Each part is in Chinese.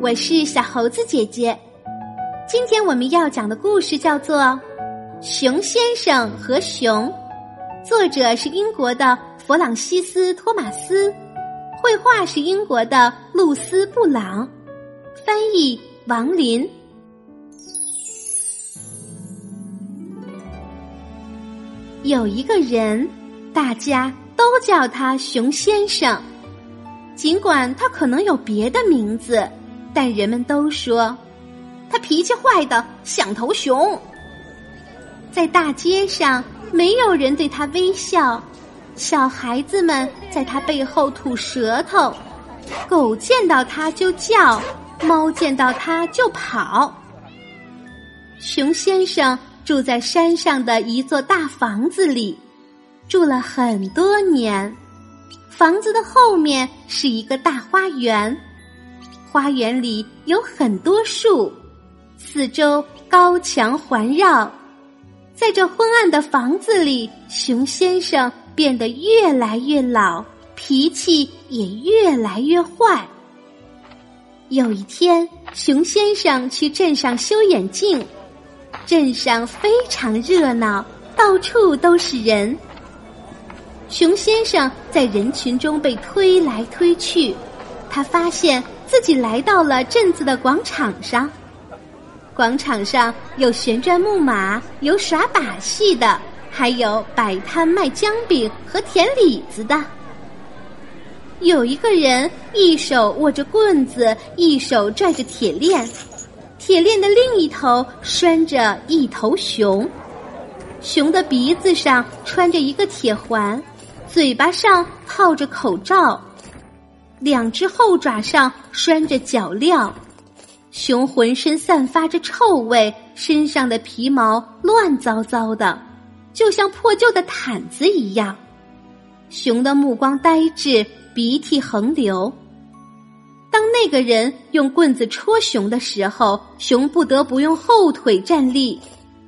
我是小猴子姐姐。今天我们要讲的故事叫做《熊先生和熊》，作者是英国的弗朗西斯·托马斯，绘画是英国的露丝·布朗，翻译王林。有一个人，大家都叫他熊先生，尽管他可能有别的名字。但人们都说，他脾气坏的像头熊。在大街上，没有人对他微笑，小孩子们在他背后吐舌头，狗见到他就叫，猫见到他就跑。熊先生住在山上的一座大房子里，住了很多年。房子的后面是一个大花园。花园里有很多树，四周高墙环绕。在这昏暗的房子里，熊先生变得越来越老，脾气也越来越坏。有一天，熊先生去镇上修眼镜，镇上非常热闹，到处都是人。熊先生在人群中被推来推去，他发现。自己来到了镇子的广场上，广场上有旋转木马，有耍把戏的，还有摆摊卖姜饼和甜李子的。有一个人一手握着棍子，一手拽着铁链，铁链的另一头拴着一头熊，熊的鼻子上穿着一个铁环，嘴巴上套着口罩。两只后爪上拴着脚镣，熊浑身散发着臭味，身上的皮毛乱糟糟的，就像破旧的毯子一样。熊的目光呆滞，鼻涕横流。当那个人用棍子戳熊的时候，熊不得不用后腿站立。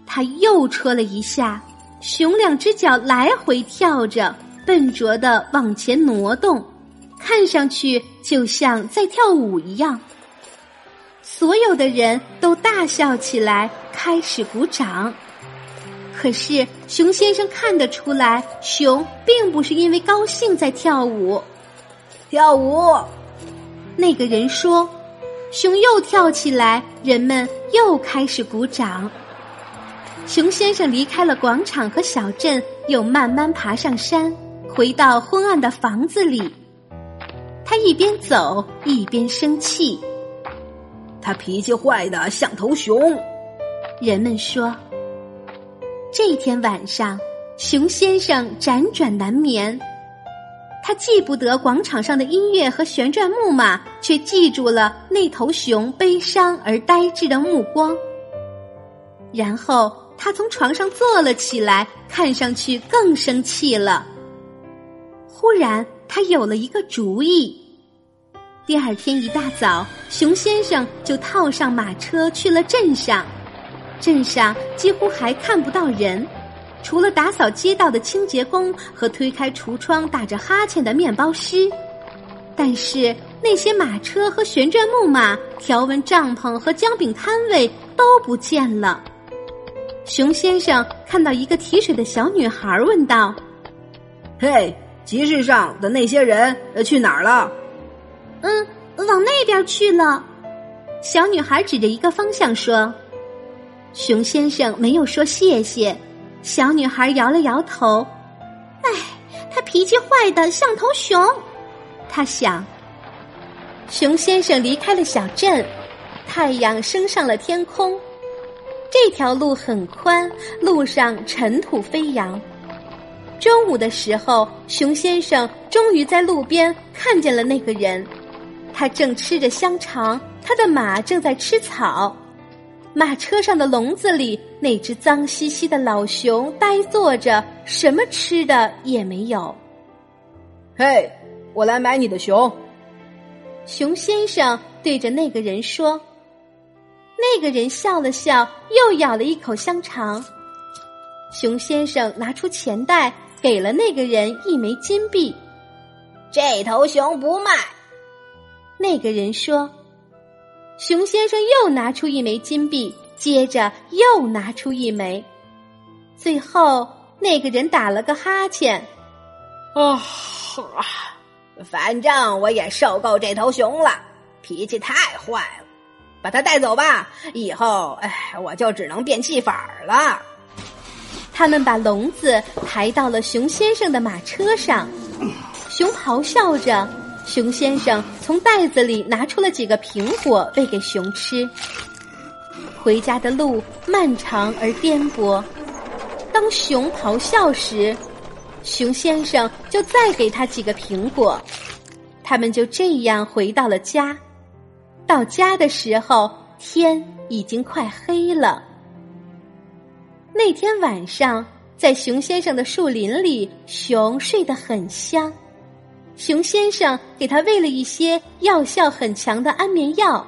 他又戳了一下，熊两只脚来回跳着，笨拙的往前挪动。看上去就像在跳舞一样，所有的人都大笑起来，开始鼓掌。可是熊先生看得出来，熊并不是因为高兴在跳舞。跳舞，那个人说。熊又跳起来，人们又开始鼓掌。熊先生离开了广场和小镇，又慢慢爬上山，回到昏暗的房子里。他一边走一边生气，他脾气坏的像头熊。人们说，这天晚上，熊先生辗转难眠。他记不得广场上的音乐和旋转木马，却记住了那头熊悲伤而呆滞的目光。然后他从床上坐了起来，看上去更生气了。忽然，他有了一个主意。第二天一大早，熊先生就套上马车去了镇上。镇上几乎还看不到人，除了打扫街道的清洁工和推开橱窗打着哈欠的面包师。但是那些马车和旋转木马、条纹帐篷和姜饼摊位都不见了。熊先生看到一个提水的小女孩，问道：“嘿，集市上的那些人去哪儿了？”嗯，往那边去了。小女孩指着一个方向说：“熊先生没有说谢谢。”小女孩摇了摇头：“哎，他脾气坏的像头熊。”他想。熊先生离开了小镇，太阳升上了天空。这条路很宽，路上尘土飞扬。中午的时候，熊先生终于在路边看见了那个人。他正吃着香肠，他的马正在吃草，马车上的笼子里，那只脏兮兮的老熊呆坐着，什么吃的也没有。嘿，我来买你的熊。熊先生对着那个人说。那个人笑了笑，又咬了一口香肠。熊先生拿出钱袋，给了那个人一枚金币。这头熊不卖。那个人说：“熊先生又拿出一枚金币，接着又拿出一枚，最后那个人打了个哈欠。啊，反正我也受够这头熊了，脾气太坏了，把它带走吧。以后，哎，我就只能变戏法了。他们把笼子抬到了熊先生的马车上，熊咆哮着。熊先生从袋子里拿出了几个苹果喂给熊吃。回家的路漫长而颠簸，当熊咆哮时。熊先生就再给他几个苹果，他们就这样回到了家。到家的时候，天已经快黑了。那天晚上，在熊先生的树林里，熊睡得很香。熊先生给他喂了一些药效很强的安眠药。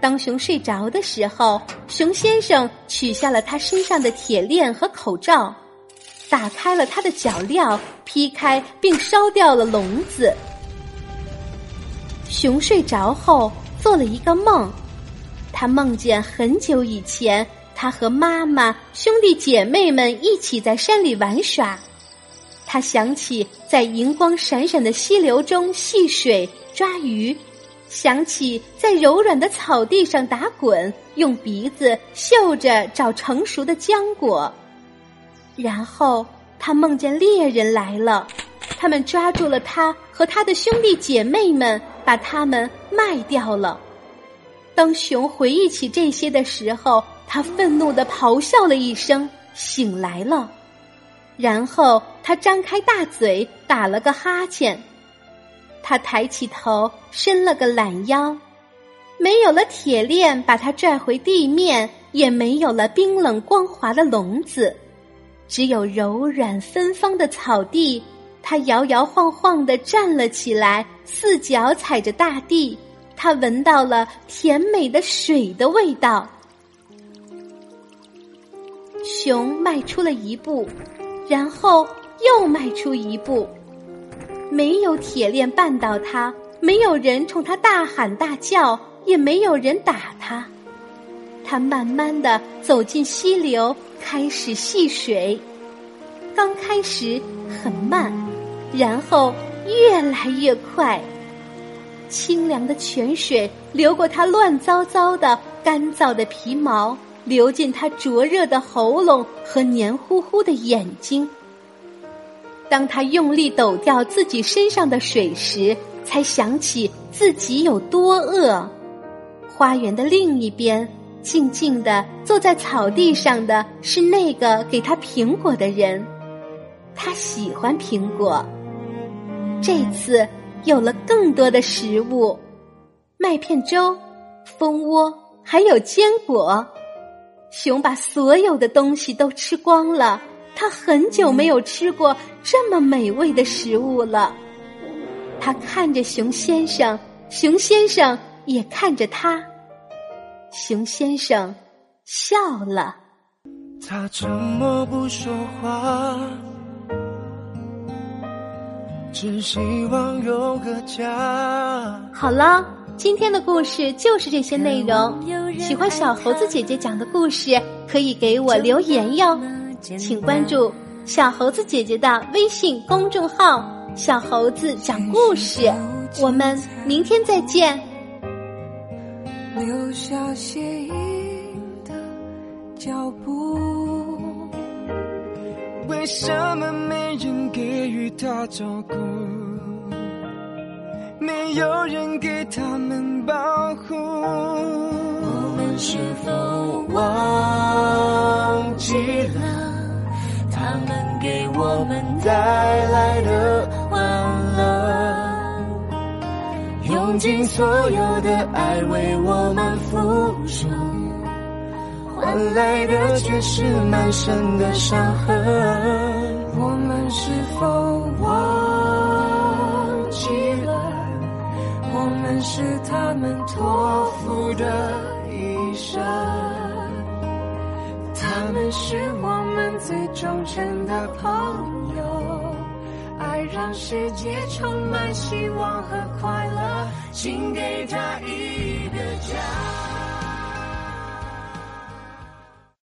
当熊睡着的时候，熊先生取下了他身上的铁链和口罩。打开了他的脚镣，劈开并烧掉了笼子。熊睡着后做了一个梦，他梦见很久以前，他和妈妈、兄弟姐妹们一起在山里玩耍。他想起在银光闪闪的溪流中戏水、抓鱼，想起在柔软的草地上打滚，用鼻子嗅着找成熟的浆果。然后他梦见猎人来了，他们抓住了他和他的兄弟姐妹们，把他们卖掉了。当熊回忆起这些的时候，他愤怒的咆哮了一声，醒来了。然后他张开大嘴，打了个哈欠。他抬起头，伸了个懒腰。没有了铁链把他拽回地面，也没有了冰冷光滑的笼子。只有柔软芬芳的草地，他摇摇晃晃的站了起来，四脚踩着大地。他闻到了甜美的水的味道。熊迈出了一步，然后又迈出一步。没有铁链绊倒他，没有人冲他大喊大叫，也没有人打他。他慢慢的走进溪流，开始戏水。刚开始很慢，然后越来越快。清凉的泉水流过他乱糟糟的、干燥的皮毛，流进他灼热的喉咙和黏糊糊的眼睛。当他用力抖掉自己身上的水时，才想起自己有多饿。花园的另一边。静静的坐在草地上的是那个给他苹果的人，他喜欢苹果。这次有了更多的食物，麦片粥、蜂窝，还有坚果。熊把所有的东西都吃光了，他很久没有吃过这么美味的食物了。他看着熊先生，熊先生也看着他。熊先生笑了。他沉默不说话，只希望有个家。好了，今天的故事就是这些内容。喜欢小猴子姐姐讲的故事，可以给我留言哟。请关注小猴子姐姐的微信公众号“小猴子讲故事”。我们明天再见。留下鞋印的脚步，为什么没人给予他照顾？没有人给他们保护。我们是否忘记了他们给我们带来的欢乐？用尽所有的爱为我们付出，换来的却是满身的伤痕。我们是否忘们是他们托付的一生？他们是我们最忠诚的朋友。爱让世界充满希望和快乐，请给他一个家。